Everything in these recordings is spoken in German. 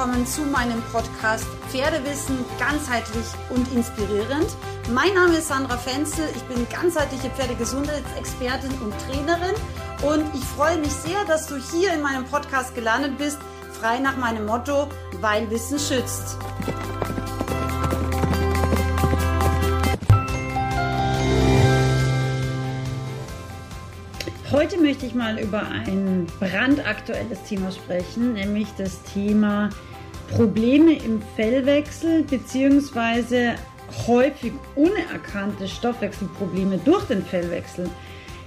willkommen zu meinem Podcast Pferdewissen ganzheitlich und inspirierend. Mein Name ist Sandra Fenzel, ich bin ganzheitliche Pferdegesundheitsexpertin und Trainerin und ich freue mich sehr, dass du hier in meinem Podcast gelandet bist, frei nach meinem Motto, weil Wissen schützt. Heute möchte ich mal über ein brandaktuelles Thema sprechen, nämlich das Thema Probleme im Fellwechsel bzw. häufig unerkannte Stoffwechselprobleme durch den Fellwechsel.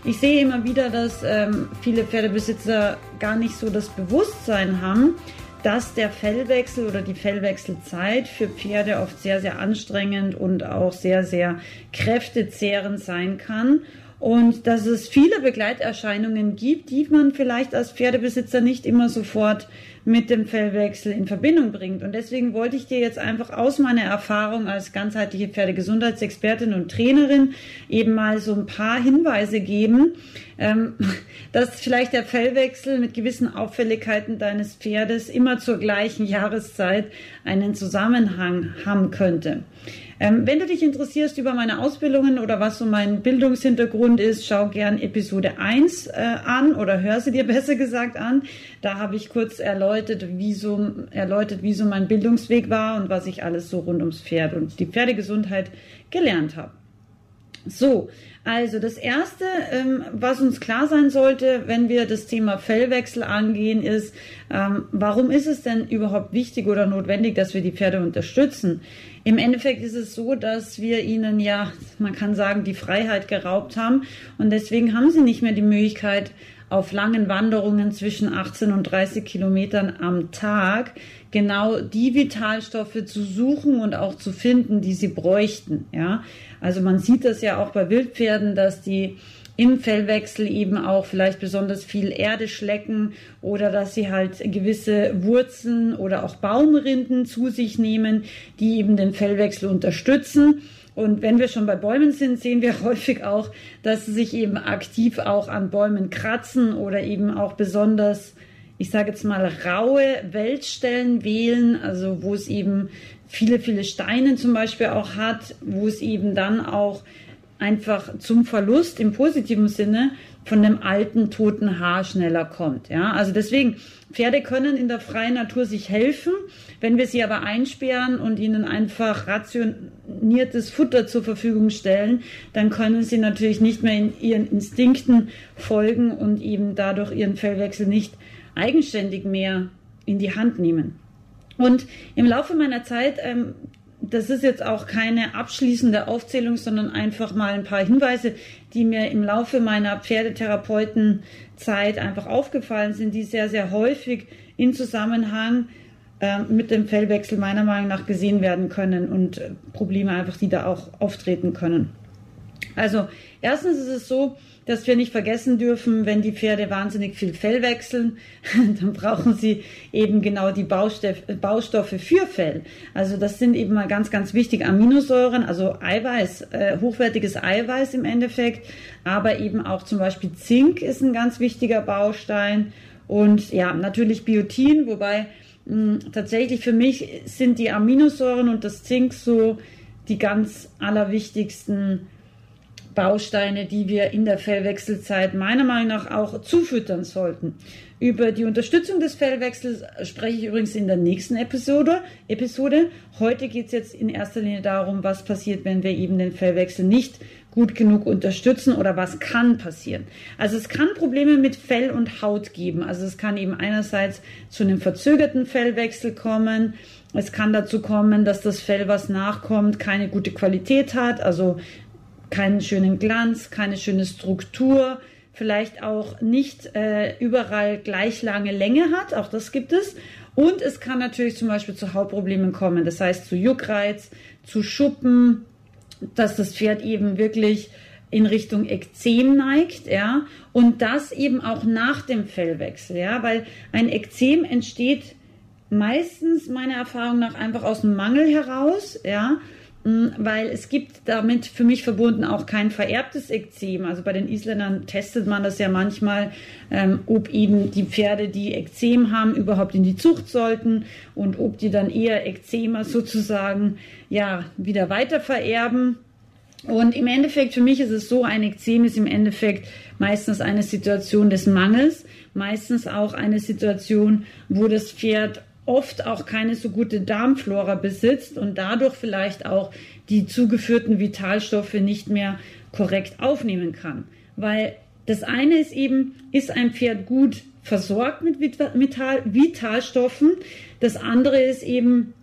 Ich sehe immer wieder, dass ähm, viele Pferdebesitzer gar nicht so das Bewusstsein haben, dass der Fellwechsel oder die Fellwechselzeit für Pferde oft sehr, sehr anstrengend und auch sehr, sehr kräftezehrend sein kann und dass es viele Begleiterscheinungen gibt, die man vielleicht als Pferdebesitzer nicht immer sofort mit dem Fellwechsel in Verbindung bringt. Und deswegen wollte ich dir jetzt einfach aus meiner Erfahrung als ganzheitliche Pferdegesundheitsexpertin und Trainerin eben mal so ein paar Hinweise geben, ähm, dass vielleicht der Fellwechsel mit gewissen Auffälligkeiten deines Pferdes immer zur gleichen Jahreszeit einen Zusammenhang haben könnte. Ähm, wenn du dich interessierst über meine Ausbildungen oder was so mein Bildungshintergrund ist, schau gern Episode 1 äh, an oder hör sie dir besser gesagt an. Da habe ich kurz erläutert wie, so, erläutert, wie so mein Bildungsweg war und was ich alles so rund ums Pferd und die Pferdegesundheit gelernt habe. So, also das Erste, ähm, was uns klar sein sollte, wenn wir das Thema Fellwechsel angehen, ist, ähm, warum ist es denn überhaupt wichtig oder notwendig, dass wir die Pferde unterstützen? Im Endeffekt ist es so, dass wir ihnen ja, man kann sagen, die Freiheit geraubt haben und deswegen haben sie nicht mehr die Möglichkeit, auf langen Wanderungen zwischen 18 und 30 Kilometern am Tag genau die Vitalstoffe zu suchen und auch zu finden, die sie bräuchten. Ja, also man sieht das ja auch bei Wildpferden, dass die im Fellwechsel eben auch vielleicht besonders viel Erde schlecken oder dass sie halt gewisse Wurzeln oder auch Baumrinden zu sich nehmen, die eben den Fellwechsel unterstützen. Und wenn wir schon bei Bäumen sind, sehen wir häufig auch, dass sie sich eben aktiv auch an Bäumen kratzen oder eben auch besonders, ich sage jetzt mal, raue Weltstellen wählen, also wo es eben viele, viele Steine zum Beispiel auch hat, wo es eben dann auch einfach zum Verlust im positiven Sinne von dem alten toten Haar schneller kommt. Ja, also deswegen Pferde können in der freien Natur sich helfen, wenn wir sie aber einsperren und ihnen einfach rationiertes Futter zur Verfügung stellen, dann können sie natürlich nicht mehr in ihren Instinkten folgen und eben dadurch ihren Fellwechsel nicht eigenständig mehr in die Hand nehmen. Und im Laufe meiner Zeit ähm, das ist jetzt auch keine abschließende Aufzählung, sondern einfach mal ein paar Hinweise, die mir im Laufe meiner Pferdetherapeutenzeit einfach aufgefallen sind, die sehr, sehr häufig in Zusammenhang äh, mit dem Fellwechsel meiner Meinung nach gesehen werden können und äh, Probleme einfach, die da auch auftreten können. Also erstens ist es so, dass wir nicht vergessen dürfen, wenn die Pferde wahnsinnig viel Fell wechseln, dann brauchen sie eben genau die Baustoffe für Fell. Also das sind eben mal ganz, ganz wichtig Aminosäuren, also Eiweiß, äh, hochwertiges Eiweiß im Endeffekt, aber eben auch zum Beispiel Zink ist ein ganz wichtiger Baustein und ja, natürlich Biotin, wobei mh, tatsächlich für mich sind die Aminosäuren und das Zink so die ganz allerwichtigsten Bausteine, die wir in der Fellwechselzeit meiner Meinung nach auch zufüttern sollten. Über die Unterstützung des Fellwechsels spreche ich übrigens in der nächsten Episode. Episode. Heute geht es jetzt in erster Linie darum, was passiert, wenn wir eben den Fellwechsel nicht gut genug unterstützen oder was kann passieren. Also es kann Probleme mit Fell und Haut geben. Also es kann eben einerseits zu einem verzögerten Fellwechsel kommen. Es kann dazu kommen, dass das Fell, was nachkommt, keine gute Qualität hat, also keinen schönen Glanz, keine schöne Struktur, vielleicht auch nicht äh, überall gleich lange Länge hat, auch das gibt es. Und es kann natürlich zum Beispiel zu Hautproblemen kommen, das heißt zu Juckreiz, zu Schuppen, dass das Pferd eben wirklich in Richtung Ekzem neigt, ja, und das eben auch nach dem Fellwechsel, ja, weil ein Ekzem entsteht meistens meiner Erfahrung nach einfach aus dem Mangel heraus, ja, weil es gibt damit für mich verbunden auch kein vererbtes Ekzem. Also bei den Isländern testet man das ja manchmal, ähm, ob eben die Pferde, die Ekzem haben, überhaupt in die Zucht sollten und ob die dann eher Ekzema sozusagen ja wieder weiter vererben. Und im Endeffekt, für mich ist es so, ein Ekzem ist im Endeffekt meistens eine Situation des Mangels, meistens auch eine Situation, wo das Pferd oft auch keine so gute Darmflora besitzt und dadurch vielleicht auch die zugeführten Vitalstoffe nicht mehr korrekt aufnehmen kann. Weil das eine ist eben, ist ein Pferd gut versorgt mit Vital Vitalstoffen? Das andere ist eben,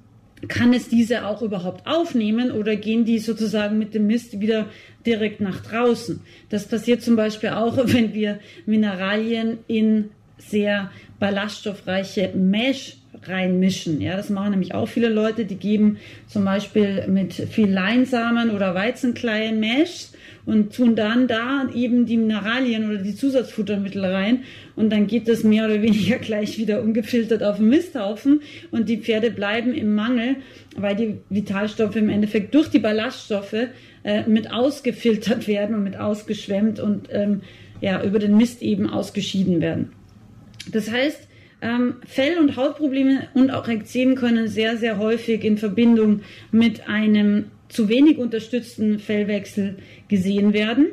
kann es diese auch überhaupt aufnehmen oder gehen die sozusagen mit dem Mist wieder direkt nach draußen? Das passiert zum Beispiel auch, wenn wir Mineralien in sehr ballaststoffreiche Mesh reinmischen. Ja, das machen nämlich auch viele Leute, die geben zum Beispiel mit viel Leinsamen oder Weizenkleie Mesh und tun dann da eben die Mineralien oder die Zusatzfuttermittel rein und dann geht das mehr oder weniger gleich wieder ungefiltert auf den Misthaufen und die Pferde bleiben im Mangel, weil die Vitalstoffe im Endeffekt durch die Ballaststoffe äh, mit ausgefiltert werden und mit ausgeschwemmt und ähm, ja, über den Mist eben ausgeschieden werden. Das heißt, ähm, Fell- und Hautprobleme und auch Ekzem können sehr, sehr häufig in Verbindung mit einem zu wenig unterstützten Fellwechsel gesehen werden.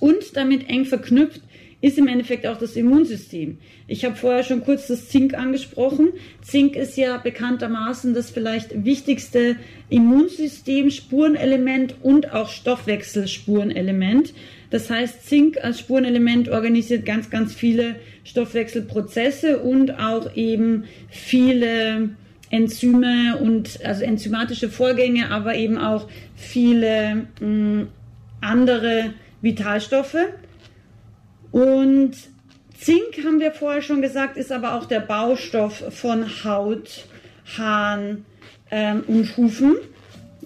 Und damit eng verknüpft ist im Endeffekt auch das Immunsystem. Ich habe vorher schon kurz das Zink angesprochen. Zink ist ja bekanntermaßen das vielleicht wichtigste Immunsystem, Spurenelement und auch Stoffwechselspurenelement. Das heißt, Zink als Spurenelement organisiert ganz, ganz viele Stoffwechselprozesse und auch eben viele Enzyme und also enzymatische Vorgänge, aber eben auch viele mh, mm, andere Vitalstoffe. Und Zink, haben wir vorher schon gesagt, ist aber auch der Baustoff von Haut, Haaren ähm, und Hufen.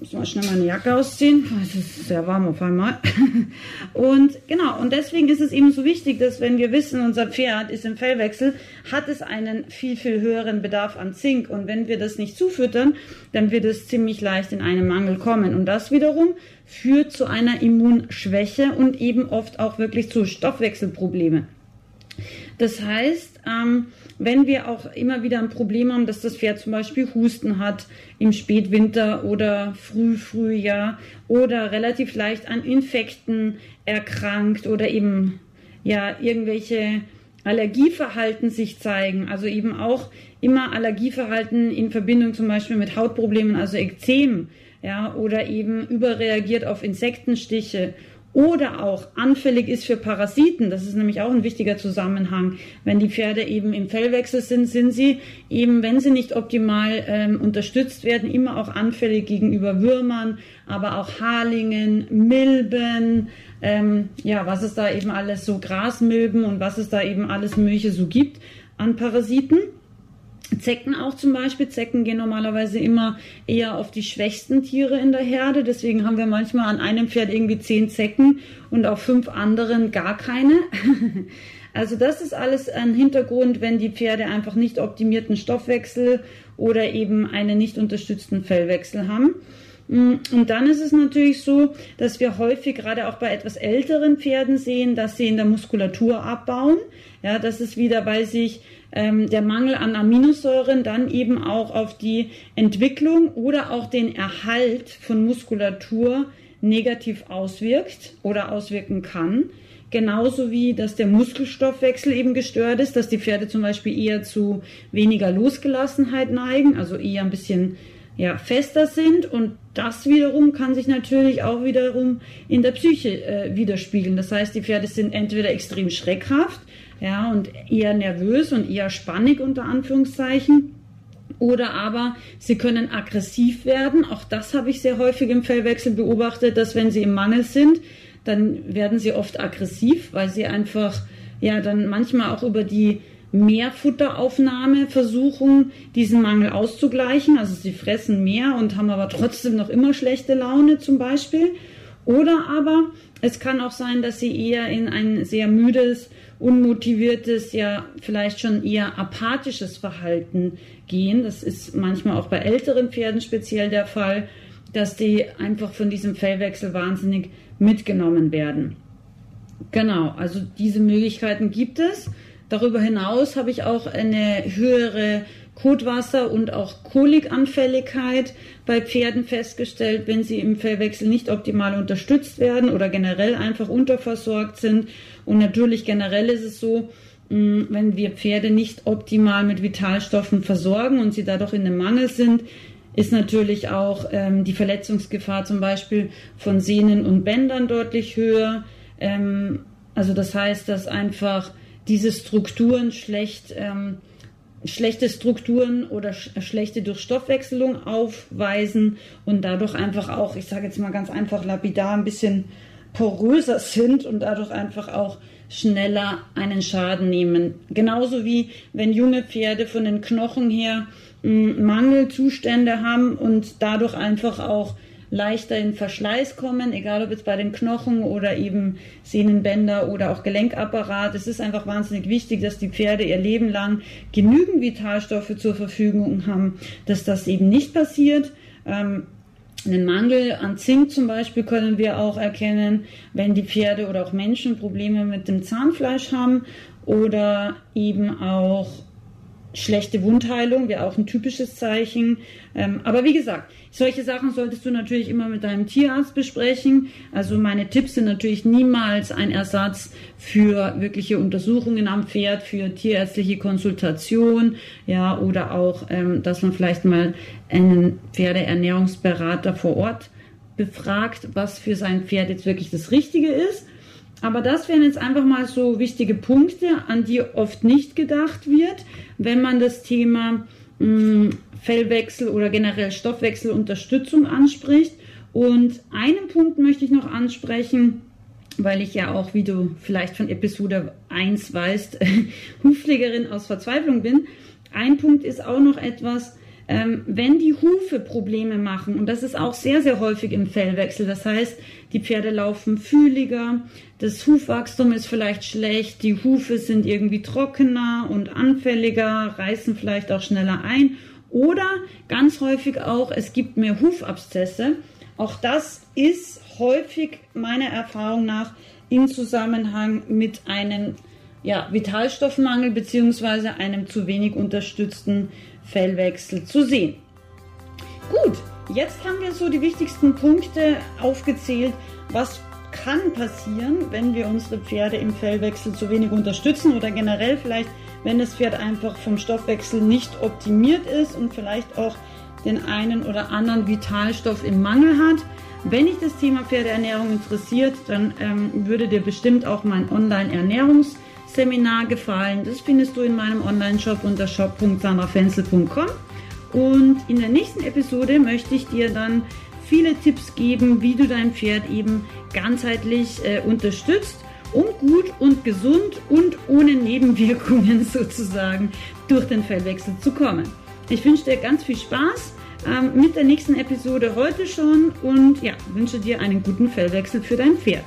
Muss mal schnell meine Jacke ausziehen. Es ist sehr warm auf einmal. Und genau, und deswegen ist es eben so wichtig, dass wenn wir wissen, unser Pferd ist im Fellwechsel, hat es einen viel, viel höheren Bedarf an Zink. Und wenn wir das nicht zufüttern, dann wird es ziemlich leicht in einen Mangel kommen. Und das wiederum führt zu einer Immunschwäche und eben oft auch wirklich zu Stoffwechselproblemen. Das heißt, ähm, wenn wir auch immer wieder ein Problem haben, dass das Pferd zum Beispiel Husten hat im Spätwinter oder Frühfrühjahr oder relativ leicht an Infekten erkrankt oder eben ja irgendwelche Allergieverhalten sich zeigen, also eben auch immer Allergieverhalten in Verbindung zum Beispiel mit Hautproblemen, also Ekzem, ja, oder eben überreagiert auf Insektenstiche oder auch anfällig ist für Parasiten. Das ist nämlich auch ein wichtiger Zusammenhang. Wenn die Pferde eben im Fellwechsel sind, sind sie eben, wenn sie nicht optimal ähm, unterstützt werden, immer auch anfällig gegenüber Würmern, aber auch Harlingen, Milben, ähm, ja, was es da eben alles so Grasmilben und was es da eben alles Mögliche so gibt an Parasiten. Zecken auch zum Beispiel. Zecken gehen normalerweise immer eher auf die schwächsten Tiere in der Herde. Deswegen haben wir manchmal an einem Pferd irgendwie zehn Zecken und auf fünf anderen gar keine. Also das ist alles ein Hintergrund, wenn die Pferde einfach nicht optimierten Stoffwechsel oder eben einen nicht unterstützten Fellwechsel haben. Mm, und dann ist es natürlich so, dass wir häufig gerade auch bei etwas älteren Pferden sehen, dass sie in der Muskulatur abbauen. Ja, das ist wieder, weil sich ähm, der Mangel an Aminosäuren dann eben auch auf die Entwicklung oder auch den Erhalt von Muskulatur negativ auswirkt oder auswirken kann. Genauso wie, dass der Muskelstoffwechsel eben gestört ist, dass die Pferde zum Beispiel eher zu weniger Losgelassenheit neigen, also eher ein bisschen ja, fester sind und das wiederum kann sich natürlich auch wiederum in der Psyche äh, widerspiegeln. Das heißt, die Pferde sind entweder extrem schreckhaft ja, und eher nervös und eher spannig unter Anführungszeichen. Oder aber sie können aggressiv werden. Auch das habe ich sehr häufig im Fellwechsel beobachtet, dass wenn sie im Mangel sind, dann werden sie oft aggressiv, weil sie einfach ja dann manchmal auch über die Mehrfutteraufnahme versuchen, diesen Mangel auszugleichen. Also sie fressen mehr und haben aber trotzdem noch immer schlechte Laune zum Beispiel. Oder aber es kann auch sein, dass sie eher in ein sehr müdes unmotiviertes, ja vielleicht schon eher apathisches Verhalten gehen. Das ist manchmal auch bei älteren Pferden speziell der Fall. dass die einfach von diesem Fellwechsel wahnsinnig mitgenommen werden. Genau, also diese Möglichkeiten gibt es. Darüber hinaus habe ich auch eine höhere Kotwasser- und auch Kolikanfälligkeit bei Pferden festgestellt, wenn sie im Fellwechsel nicht optimal unterstützt werden oder generell einfach unterversorgt sind. Und natürlich generell ist es so, mm, wenn wir Pferde nicht optimal mit Vitalstoffen versorgen und sie dadurch in einem Mangel sind, ist natürlich auch ähm, die Verletzungsgefahr zum Beispiel von Sehnen und Bändern deutlich höher. Ähm, also das heißt, dass einfach diese Strukturen schlecht, ähm, schlechte Strukturen oder sch schlechte Durchstoffwechselung aufweisen und dadurch einfach auch, ich sage jetzt mal ganz einfach lapidar, ein bisschen poröser sind und dadurch einfach auch schneller einen Schaden nehmen. Genauso wie wenn junge Pferde von den Knochen her Mangelzustände haben und dadurch einfach auch leichter in Verschleiß kommen, egal ob jetzt bei den Knochen oder eben Sehnenbänder oder auch Gelenkapparat. Es ist einfach wahnsinnig wichtig, dass die Pferde ihr Leben lang genügend Vitalstoffe zur Verfügung haben, dass das eben nicht passiert. Ähm, einen Mangel an Zink zum Beispiel können wir auch erkennen, wenn die Pferde oder auch Menschen Probleme mit dem Zahnfleisch haben oder eben auch schlechte Wundheilung wäre auch ein typisches Zeichen. Ähm, aber wie gesagt, solche Sachen solltest du natürlich immer mit deinem Tierarzt besprechen. Also meine Tipps sind natürlich niemals ein Ersatz für wirkliche Untersuchungen am Pferd, für tierärztliche Konsultation, ja, oder auch, ähm, dass man vielleicht mal einen Pferdeernährungsberater vor Ort befragt, was für sein Pferd jetzt wirklich das Richtige ist. Aber das wären jetzt einfach mal so wichtige Punkte, an die oft nicht gedacht wird, wenn man das Thema mh, hm, Fellwechsel oder generell Stoffwechselunterstützung anspricht. Und einen Punkt möchte ich noch ansprechen, weil ich ja auch, wie du vielleicht von Episode 1 weißt, Hufpflegerin aus Verzweiflung bin. Ein Punkt ist auch noch etwas, ähm, wenn die Hufe Probleme machen, und das ist auch sehr, sehr häufig im Fellwechsel, das heißt, die Pferde laufen fühliger, das Hufwachstum ist vielleicht schlecht, die Hufe sind irgendwie trockener und anfälliger, reißen vielleicht auch schneller ein oder ganz häufig auch, es gibt mehr Hufabszesse. Auch das ist häufig meiner Erfahrung nach in Zusammenhang mit einem ja, Vitalstoffmangel bzw. einem zu wenig unterstützten Fellwechsel zu sehen. Gut, jetzt haben wir so die wichtigsten Punkte aufgezählt, was kann passieren, wenn wir unsere Pferde im Fellwechsel zu wenig unterstützen oder generell vielleicht, wenn das Pferd einfach vom Stoffwechsel nicht optimiert ist und vielleicht auch den einen oder anderen Vitalstoff im Mangel hat. Wenn dich das Thema Pferdeernährung interessiert, dann ähm, würde dir bestimmt auch mein Online-Ernährungs- Seminar gefallen. Das findest du in meinem Online-Shop unter shop.sandrafenzel.com. Und in der nächsten Episode möchte ich dir dann viele Tipps geben, wie du dein Pferd eben ganzheitlich äh, unterstützt, um gut und gesund und ohne Nebenwirkungen sozusagen durch den Fellwechsel zu kommen. Ich wünsche dir ganz viel Spaß ähm, mit der nächsten Episode heute schon und ja, wünsche dir einen guten Fellwechsel für dein Pferd.